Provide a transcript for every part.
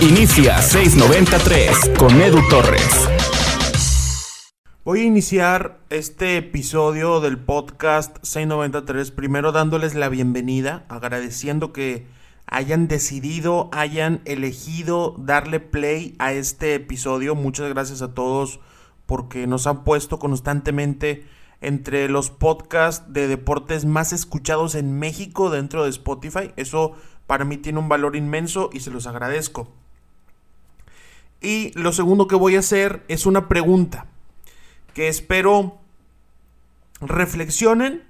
Inicia 693 con Edu Torres. Voy a iniciar este episodio del podcast 693 primero dándoles la bienvenida, agradeciendo que hayan decidido, hayan elegido darle play a este episodio. Muchas gracias a todos porque nos han puesto constantemente entre los podcasts de deportes más escuchados en México dentro de Spotify. Eso para mí tiene un valor inmenso y se los agradezco. Y lo segundo que voy a hacer es una pregunta que espero reflexionen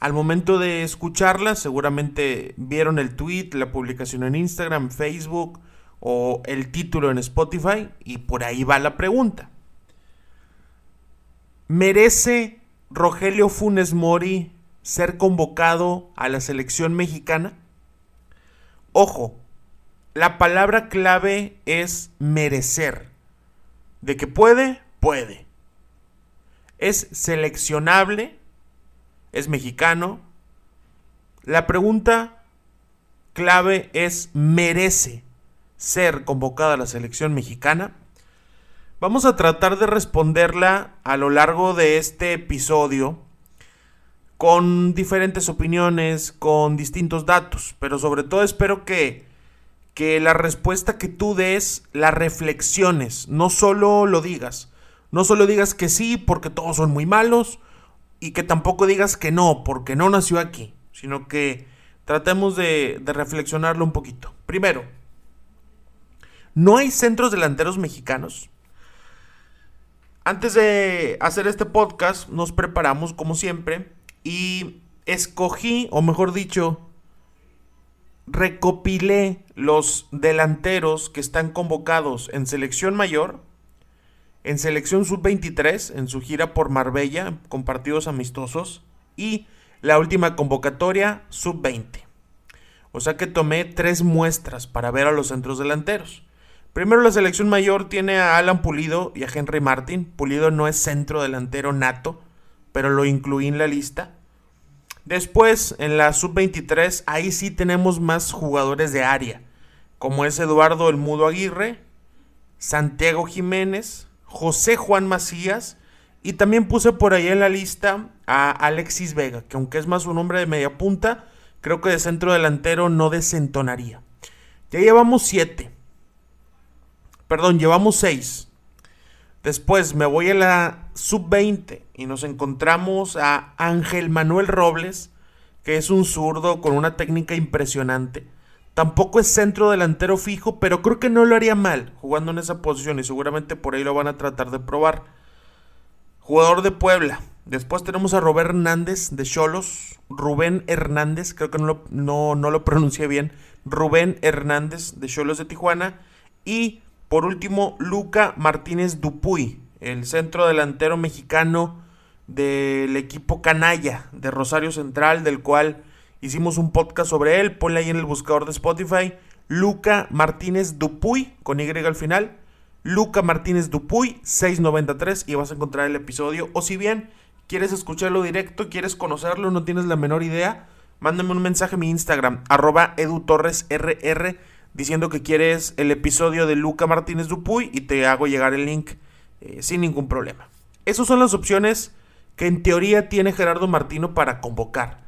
al momento de escucharla. Seguramente vieron el tweet, la publicación en Instagram, Facebook o el título en Spotify y por ahí va la pregunta. ¿Merece Rogelio Funes Mori ser convocado a la selección mexicana? Ojo, la palabra clave es merecer. De que puede, puede. Es seleccionable, es mexicano. La pregunta clave es merece ser convocada a la selección mexicana. Vamos a tratar de responderla a lo largo de este episodio con diferentes opiniones, con distintos datos, pero sobre todo espero que que la respuesta que tú des la reflexiones, no solo lo digas. No solo digas que sí porque todos son muy malos y que tampoco digas que no porque no nació aquí, sino que tratemos de, de reflexionarlo un poquito. Primero, ¿no hay centros delanteros mexicanos? Antes de hacer este podcast nos preparamos como siempre y escogí, o mejor dicho, recopilé los delanteros que están convocados en selección mayor, en selección sub-23, en su gira por Marbella, con partidos amistosos, y la última convocatoria sub-20. O sea que tomé tres muestras para ver a los centros delanteros. Primero la selección mayor tiene a Alan Pulido y a Henry Martin. Pulido no es centro delantero nato, pero lo incluí en la lista. Después, en la sub-23, ahí sí tenemos más jugadores de área, como es Eduardo El Mudo Aguirre, Santiago Jiménez, José Juan Macías, y también puse por ahí en la lista a Alexis Vega, que aunque es más un hombre de media punta, creo que de centro delantero no desentonaría. Ya llevamos siete. Perdón, llevamos seis. Después me voy a la sub-20 y nos encontramos a Ángel Manuel Robles, que es un zurdo con una técnica impresionante. Tampoco es centro delantero fijo, pero creo que no lo haría mal jugando en esa posición y seguramente por ahí lo van a tratar de probar. Jugador de Puebla. Después tenemos a Robert Hernández de Cholos. Rubén Hernández, creo que no lo, no, no lo pronuncié bien. Rubén Hernández de Cholos de Tijuana. Y por último, Luca Martínez Dupuy, el centro delantero mexicano del equipo Canalla de Rosario Central, del cual hicimos un podcast sobre él. Ponle ahí en el buscador de Spotify. Luca Martínez Dupuy, con Y al final. Luca Martínez Dupuy, 693, y vas a encontrar el episodio. O si bien quieres escucharlo directo, quieres conocerlo, no tienes la menor idea, mándame un mensaje a mi Instagram, arroba edutorresrr diciendo que quieres el episodio de Luca Martínez Dupuy y te hago llegar el link eh, sin ningún problema. Esas son las opciones que en teoría tiene Gerardo Martino para convocar.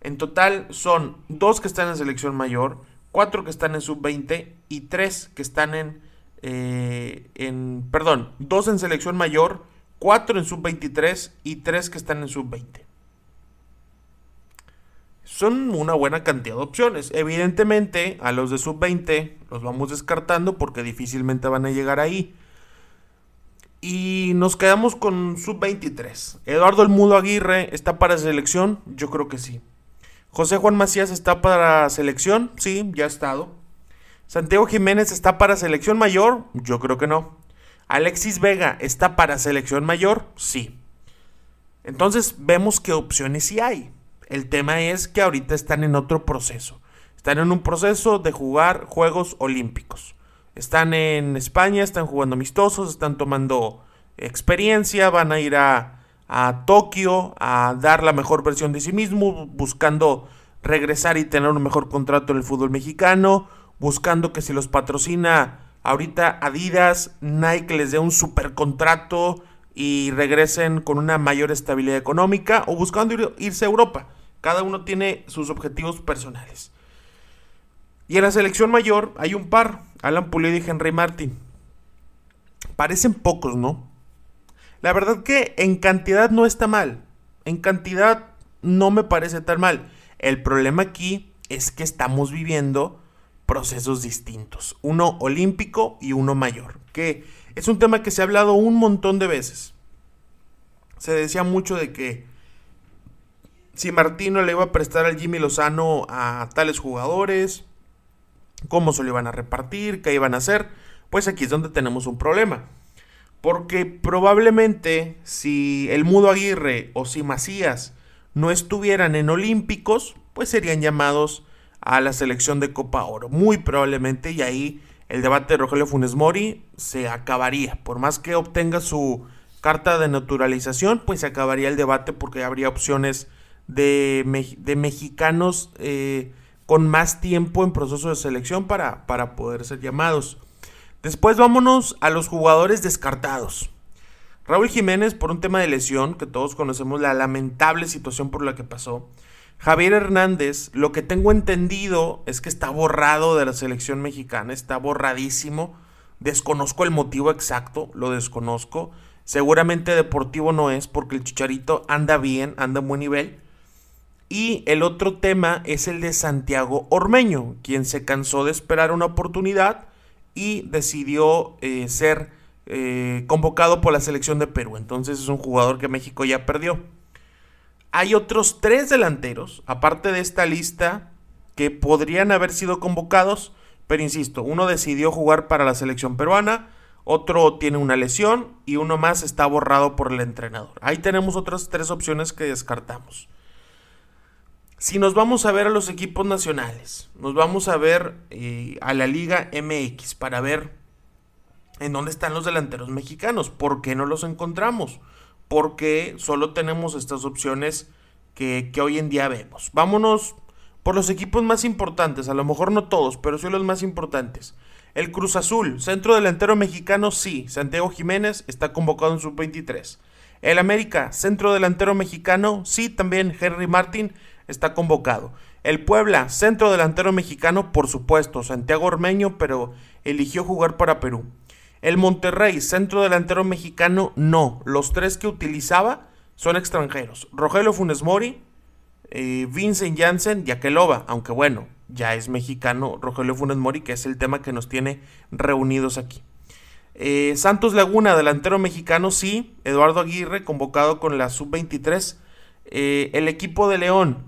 En total son dos que están en selección mayor, cuatro que están en sub-20 y tres que están en, eh, en, perdón, dos en selección mayor, cuatro en sub-23 y tres que están en sub-20 son una buena cantidad de opciones. Evidentemente, a los de sub-20 los vamos descartando porque difícilmente van a llegar ahí. Y nos quedamos con sub-23. Eduardo El Mudo Aguirre está para selección, yo creo que sí. José Juan Macías está para selección, sí, ya ha estado. Santiago Jiménez está para selección mayor, yo creo que no. Alexis Vega está para selección mayor, sí. Entonces vemos qué opciones sí hay. El tema es que ahorita están en otro proceso. Están en un proceso de jugar Juegos Olímpicos. Están en España, están jugando amistosos, están tomando experiencia, van a ir a, Tokio a dar la mejor versión de sí mismo, buscando regresar y tener un mejor contrato en el fútbol mexicano, buscando que si los patrocina ahorita Adidas, Nike les dé un super contrato y regresen con una mayor estabilidad económica o buscando irse a Europa. Cada uno tiene sus objetivos personales. Y en la selección mayor hay un par, Alan Pulido y Henry Martin. Parecen pocos, ¿no? La verdad que en cantidad no está mal. En cantidad no me parece tan mal. El problema aquí es que estamos viviendo procesos distintos. Uno olímpico y uno mayor. Que es un tema que se ha hablado un montón de veces. Se decía mucho de que si Martino le iba a prestar al Jimmy Lozano a tales jugadores, cómo se lo iban a repartir, qué iban a hacer, pues aquí es donde tenemos un problema. Porque probablemente si el Mudo Aguirre o si Macías no estuvieran en Olímpicos, pues serían llamados a la selección de Copa Oro. Muy probablemente y ahí el debate de Rogelio Funes Mori se acabaría. Por más que obtenga su carta de naturalización, pues se acabaría el debate porque habría opciones de, de mexicanos eh, con más tiempo en proceso de selección para, para poder ser llamados. Después vámonos a los jugadores descartados. Raúl Jiménez por un tema de lesión, que todos conocemos la lamentable situación por la que pasó. Javier Hernández, lo que tengo entendido es que está borrado de la selección mexicana, está borradísimo. Desconozco el motivo exacto, lo desconozco. Seguramente deportivo no es porque el Chicharito anda bien, anda en buen nivel. Y el otro tema es el de Santiago Ormeño, quien se cansó de esperar una oportunidad y decidió eh, ser eh, convocado por la selección de Perú. Entonces es un jugador que México ya perdió. Hay otros tres delanteros, aparte de esta lista, que podrían haber sido convocados, pero insisto, uno decidió jugar para la selección peruana, otro tiene una lesión y uno más está borrado por el entrenador. Ahí tenemos otras tres opciones que descartamos. Si nos vamos a ver a los equipos nacionales, nos vamos a ver eh, a la Liga MX para ver en dónde están los delanteros mexicanos, por qué no los encontramos, porque solo tenemos estas opciones que, que hoy en día vemos. Vámonos por los equipos más importantes, a lo mejor no todos, pero sí los más importantes. El Cruz Azul, centro delantero mexicano, sí, Santiago Jiménez está convocado en sub-23. El América, centro delantero mexicano, sí, también Henry Martin está convocado. El Puebla, centro delantero mexicano, por supuesto, Santiago Ormeño, pero eligió jugar para Perú. El Monterrey, centro delantero mexicano, no. Los tres que utilizaba son extranjeros. Rogelio Funes Mori, eh, Vincent Janssen y Aqueloba, aunque bueno, ya es mexicano Rogelio Funes Mori, que es el tema que nos tiene reunidos aquí. Eh, Santos Laguna, delantero mexicano, sí. Eduardo Aguirre, convocado con la sub-23. Eh, el equipo de León,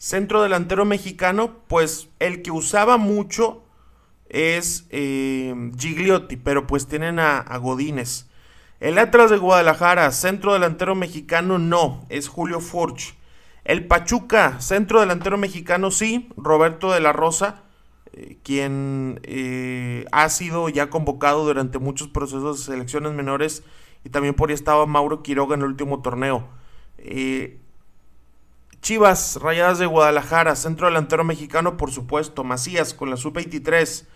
Centro delantero mexicano, pues el que usaba mucho es eh, Gigliotti, pero pues tienen a, Godínez. El Atlas de Guadalajara, centro delantero mexicano, no, es Julio Forge. El Pachuca, centro delantero mexicano, sí, Roberto de la Rosa, eh, quien eh, ha sido ya convocado durante muchos procesos de selecciones menores y también por ahí estaba Mauro Quiroga en el último torneo. Chivas, Rayadas de Guadalajara, centro delantero mexicano, por supuesto. Macías con la sub-23.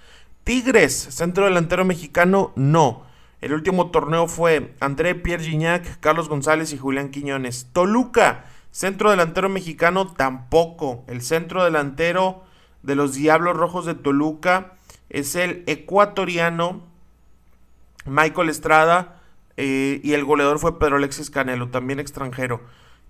Tigres, centro delantero mexicano, no. El último torneo fue André Pierre Gignac, Carlos González y Julián Quiñones. Toluca, centro delantero mexicano, tampoco. El centro delantero de los Diablos Rojos de Toluca es el ecuatoriano Michael Estrada eh, y el goleador fue Pedro Alexis Canelo, también extranjero.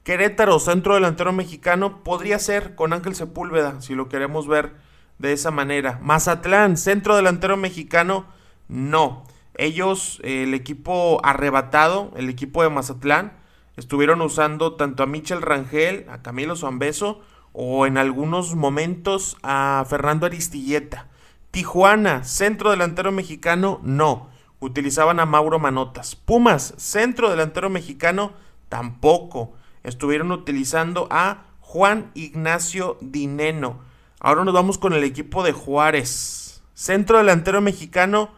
Querétaro, centro delantero mexicano, podría ser con Ángel Sepúlveda, si lo queremos ver de esa manera. Mazatlán, centro delantero mexicano, no. Ellos, el equipo arrebatado, el equipo de Mazatlán, estuvieron usando tanto a Michel Rangel, a Camilo Zambeso o en algunos momentos a Fernando Aristilleta. Tijuana, centro delantero mexicano, no. Utilizaban a Mauro Manotas. Pumas, centro delantero mexicano, tampoco estuvieron utilizando a Juan Ignacio Dineno. Ahora nos vamos con el equipo de Juárez. Centro delantero mexicano,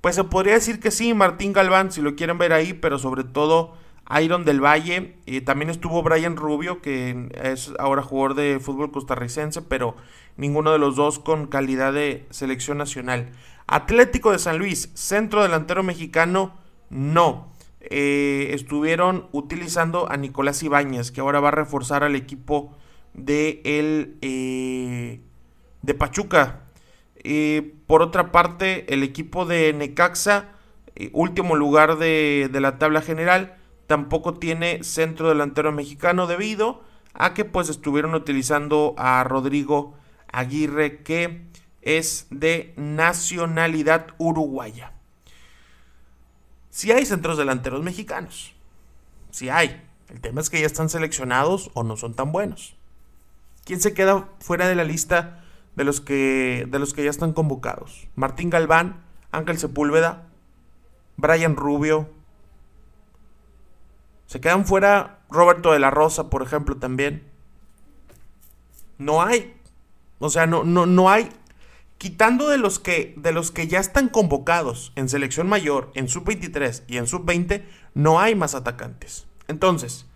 pues se podría decir que sí, Martín Galván, si lo quieren ver ahí, pero sobre todo Iron del Valle, también estuvo Brian Rubio, que es ahora jugador de fútbol costarricense, pero ninguno de los dos con calidad de selección nacional. Atlético de San Luis, centro delantero mexicano, no. Eh, estuvieron utilizando a Nicolás Ibáñez, que ahora va a reforzar al equipo de el eh, de Pachuca. por otra parte, el equipo de Necaxa, eh, último lugar de, de la tabla general, tampoco tiene centro delantero mexicano debido a que pues estuvieron utilizando a Rodrigo Aguirre que es de nacionalidad uruguaya. Si hay centros delanteros mexicanos, si hay. El tema es que ya están seleccionados o no son tan buenos. ¿Quién se queda fuera de la lista de los que, de los que ya están convocados? Martín Galván, Ángel Sepúlveda, Brian Rubio, se quedan fuera Roberto de la Rosa, por ejemplo, también. No hay. O sea, no, no, no hay. Quitando de los, que, de los que ya están convocados en selección mayor, en sub-23 y en sub-20, no hay más atacantes. Entonces,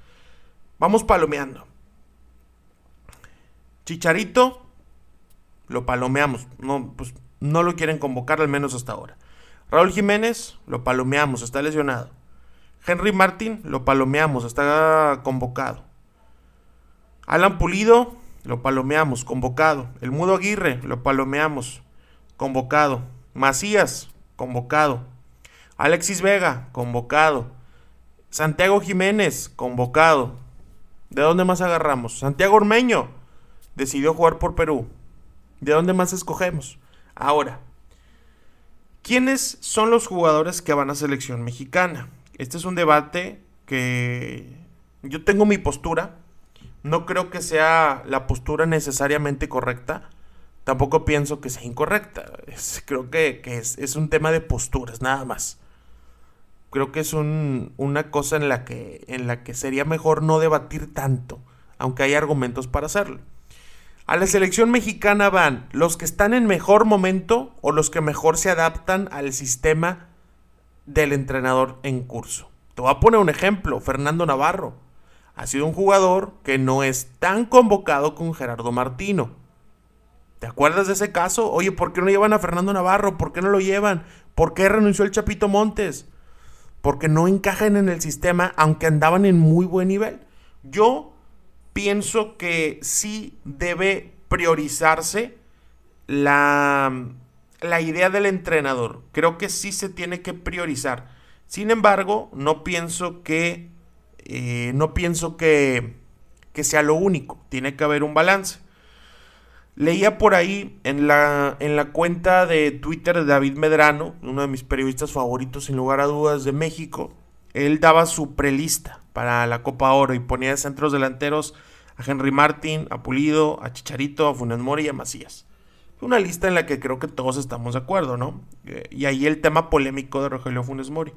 vamos palomeando. Chicharito, lo palomeamos. No, pues, no lo quieren convocar, al menos hasta ahora. Raúl Jiménez, lo palomeamos, está lesionado. Henry Martin lo palomeamos, está convocado. Alan Pulido lo palomeamos, convocado. El Mudo Aguirre lo palomeamos, convocado. Macías, convocado. Alexis Vega, convocado. Santiago Jiménez, convocado. ¿De dónde más agarramos? Santiago Ormeño decidió jugar por Perú. ¿De dónde más escogemos? Ahora, ¿quiénes son los jugadores que van a selección mexicana? Este es un debate que yo tengo mi postura. No creo que sea la postura necesariamente correcta. Tampoco pienso que sea incorrecta. creo que, es, un tema de posturas, nada más. Creo que es una cosa en la, que, en la que sería mejor no debatir tanto, aunque hay argumentos para hacerlo. A la selección mexicana van los que están en mejor momento o los que mejor se adaptan al sistema del entrenador en curso. Te voy a poner un ejemplo, Fernando Navarro. Ha sido un jugador que no es tan convocado con Gerardo Martino. ¿Te acuerdas de ese caso? Oye, ¿por qué no llevan a Fernando Navarro? ¿Por qué no lo llevan? ¿Por qué renunció el Chapito Montes? Porque no encajan en el sistema, aunque andaban en muy buen nivel. Yo pienso que sí debe priorizarse la la idea del entrenador. Creo que sí se tiene que priorizar. Sin embargo, no pienso que eh, no pienso que, que sea lo único. Tiene que haber un balance. Leía por ahí en la, en la cuenta de Twitter de David Medrano, uno de mis periodistas favoritos sin lugar a dudas de México, él daba su prelista para la Copa Oro y ponía centros delanteros a Henry Martin, a Pulido, a Chicharito, a Funes Mori y a Macías una lista en la que creo que todos estamos de acuerdo, ¿no? Eh, y ahí el tema polémico de Rogelio Funes Mori.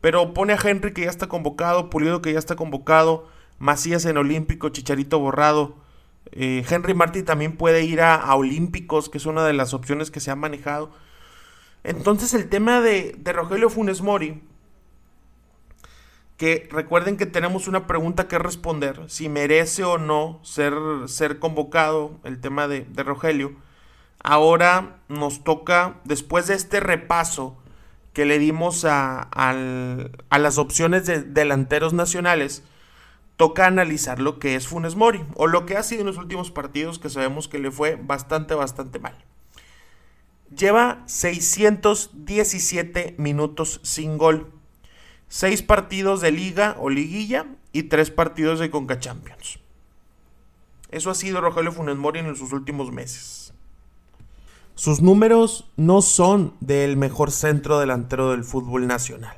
Pero pone a Henry que ya está convocado, Pulido que ya está convocado, Macías en Olímpico, Chicharito borrado. Eh, Henry Martí también puede ir a, Olímpicos, que es una de las opciones que se han manejado. Entonces el tema de, de Rogelio Funes Mori, que recuerden que tenemos una pregunta que responder, si merece o no ser, ser convocado el tema de, de Rogelio ahora nos toca, después de este repaso que le dimos a, las opciones de delanteros nacionales, toca analizar lo que es Funes Mori, o lo que ha sido en los últimos partidos que sabemos que le fue bastante, bastante mal. Lleva 617 minutos sin gol, 6 partidos de liga o liguilla y 3 partidos de Conca Champions. Eso ha sido Rogelio Funes Mori en sus últimos meses. Sus números no son del mejor centro delantero del fútbol nacional.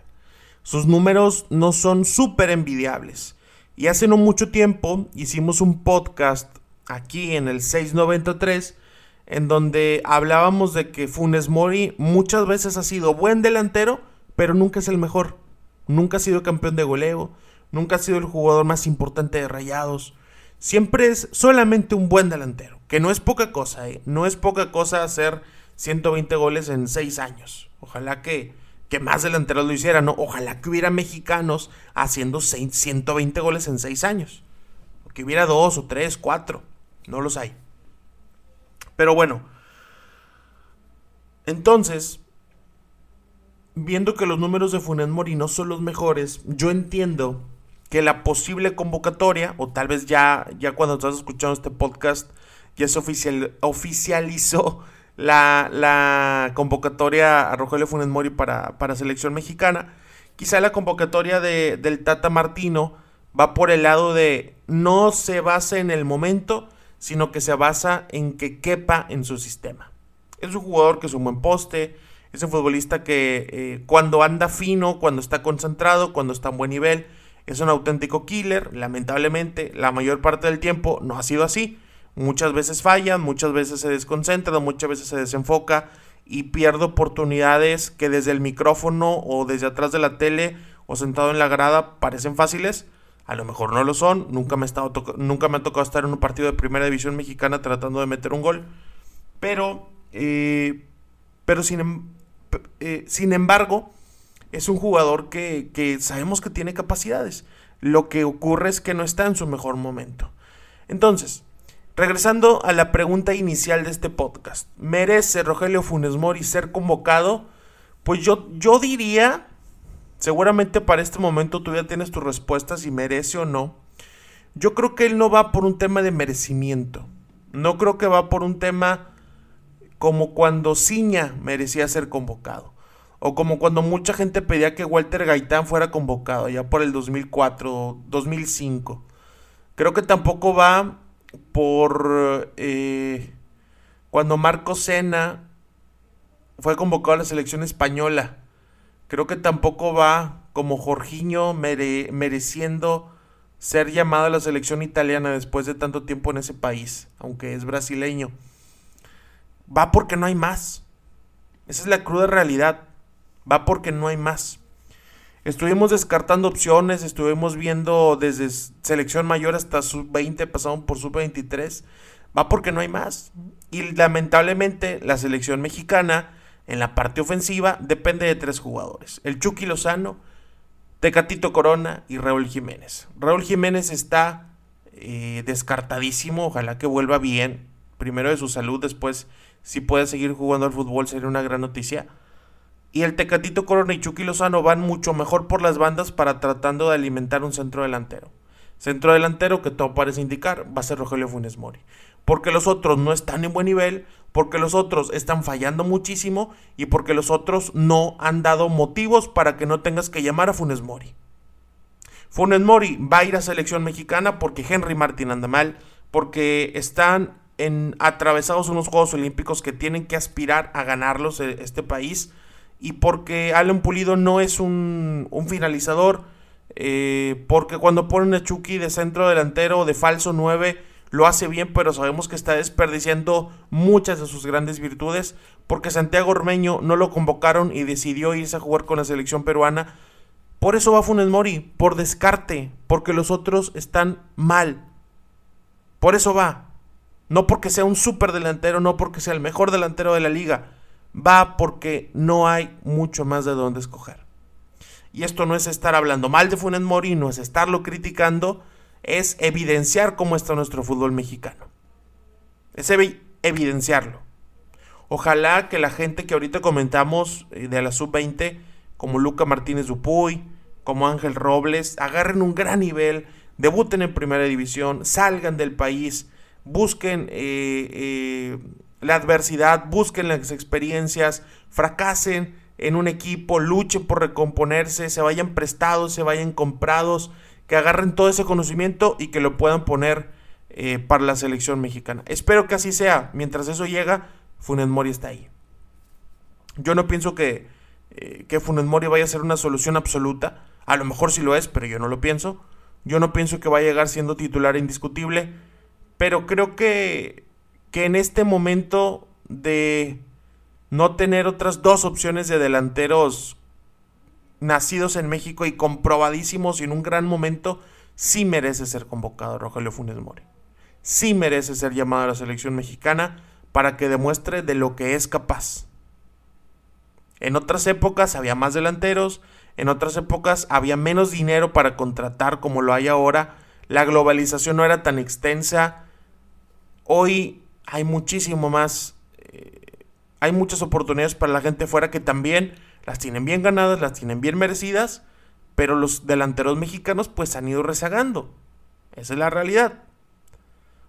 Sus números no son súper envidiables. Y hace no mucho tiempo hicimos un podcast aquí en el 693 en donde hablábamos de que Funes Mori muchas veces ha sido buen delantero, pero nunca es el mejor. Nunca ha sido campeón de goleo, nunca ha sido el jugador más importante de Rayados. Siempre es solamente un buen delantero que no es poca cosa, ¿eh? no es poca cosa hacer 120 goles en 6 años. Ojalá que, que más delanteros lo hicieran, ¿no? Ojalá que hubiera mexicanos haciendo 120 goles en 6 años. Que hubiera dos o tres, cuatro. No los hay. Pero bueno. Entonces, viendo que los números de Funes Mori no son los mejores, yo entiendo que la posible convocatoria, o tal vez ya, ya cuando estás escuchando este podcast, ya se oficial, oficializó la, convocatoria a Rogelio Funes Mori para, para selección mexicana. Quizá la convocatoria de, del Tata Martino va por el lado de no se basa en el momento, sino que se basa en que quepa en su sistema. Es un jugador que es un buen poste, es un futbolista que eh, cuando anda fino, cuando está concentrado, cuando está en buen nivel, es un auténtico killer. Lamentablemente, la mayor parte del tiempo no ha sido así. Muchas veces falla, muchas veces se desconcentra, muchas veces se desenfoca y pierde oportunidades que desde el micrófono o desde atrás de la tele o sentado en la grada parecen fáciles. A lo mejor no lo son. Nunca me, estado nunca me ha tocado estar en un partido de primera división mexicana tratando de meter un gol. Pero, eh, pero sin, em, eh, sin embargo, es un jugador que, que sabemos que tiene capacidades. Lo que ocurre es que no está en su mejor momento. Entonces, regresando a la pregunta inicial de este podcast, ¿merece Rogelio Funes Mori ser convocado? Pues yo, yo diría, seguramente para este momento tú ya tienes tu respuesta si merece o no. Yo creo que él no va por un tema de merecimiento. No creo que va por un tema como cuando Ciña merecía ser convocado. O como cuando mucha gente pedía que Walter Gaitán fuera convocado, ya por el 2004, 2005. Creo que tampoco va por eh, cuando Marco Sena fue convocado a la selección española. Creo que tampoco va como Jorginho mereciendo ser llamado a la selección italiana después de tanto tiempo en ese país, aunque es brasileño. Va porque no hay más. Esa es la cruda realidad va porque no hay más. Estuvimos descartando opciones, estuvimos viendo desde selección mayor hasta sub-20, pasamos por sub-23. Va porque no hay más. Y lamentablemente la selección mexicana en la parte ofensiva depende de tres jugadores. El Chucky Lozano, Tecatito Corona y Raúl Jiménez. Raúl Jiménez está eh, descartadísimo, ojalá que vuelva bien. Primero de su salud, después si puede seguir jugando al fútbol sería una gran noticia. Y el Tecatito Corona y Chucky Lozano van mucho mejor por las bandas para tratando de alimentar un centro delantero. Centro delantero que todo parece indicar va a ser Rogelio Funes Mori. Porque los otros no están en buen nivel, porque los otros están fallando muchísimo y porque los otros no han dado motivos para que no tengas que llamar a Funes Mori. Funes Mori va a ir a selección mexicana porque Henry Martin anda mal, porque están en atravesados unos Juegos Olímpicos que tienen que aspirar a ganarlos eh, este país y porque Alan Pulido no es un, finalizador, eh, porque cuando ponen a Chucky de centro delantero o de falso 9 lo hace bien, pero sabemos que está desperdiciando muchas de sus grandes virtudes, porque Santiago Ormeño no lo convocaron y decidió irse a jugar con la selección peruana. Por eso va Funes Mori, por descarte, porque los otros están mal. Por eso va. No porque sea un super delantero, no porque sea el mejor delantero de la liga va porque no hay mucho más de dónde escoger. Y esto no es estar hablando mal de Funes Mori, no es estarlo criticando, es evidenciar cómo está nuestro fútbol mexicano. Es evidenciarlo. Ojalá que la gente que ahorita comentamos eh, de la sub-20, como Luca Martínez Dupuy, como Ángel Robles, agarren un gran nivel, debuten en primera división, salgan del país, busquen eh, eh, la adversidad, busquen las experiencias, fracasen en un equipo, luchen por recomponerse, se vayan prestados, se vayan comprados, que agarren todo ese conocimiento y que lo puedan poner eh, para la selección mexicana. Espero que así sea. Mientras eso llega, Funes Mori está ahí. Yo no pienso que, eh, que Funes Mori vaya a ser una solución absoluta. A lo mejor sí lo es, pero yo no lo pienso. Yo no pienso que vaya a llegar siendo titular indiscutible. Pero creo que que en este momento de no tener otras dos opciones de delanteros nacidos en México y comprobadísimos y en un gran momento, sí merece ser convocado Rogelio Funes Mori. Sí merece ser llamado a la selección mexicana para que demuestre de lo que es capaz. En otras épocas había más delanteros, en otras épocas había menos dinero para contratar como lo hay ahora, la globalización no era tan extensa, hoy hay muchísimo más, eh, hay muchas oportunidades para la gente fuera que también las tienen bien ganadas, las tienen bien merecidas, pero los delanteros mexicanos pues han ido rezagando. Esa es la realidad.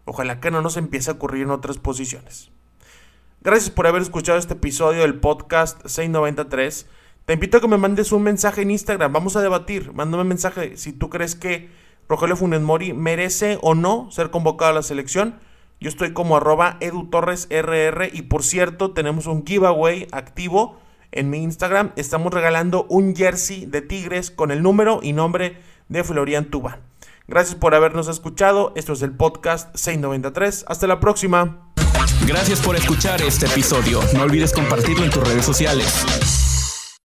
Ojalá que no nos empiece a ocurrir en otras posiciones. Gracias por haber escuchado este episodio del podcast 693. Te invito a que me mandes un mensaje en Instagram. Vamos a debatir. Mándame un mensaje si tú crees que Rogelio Funes Mori merece o no ser convocado a la selección. Yo estoy como arroba edutorresrr y por cierto tenemos un giveaway activo en mi Instagram. Estamos regalando un jersey de Tigres con el número y nombre de Florian Tubán. Gracias por habernos escuchado. Esto es el podcast 693. Hasta la próxima. Gracias por escuchar este episodio. No olvides compartirlo en tus redes sociales.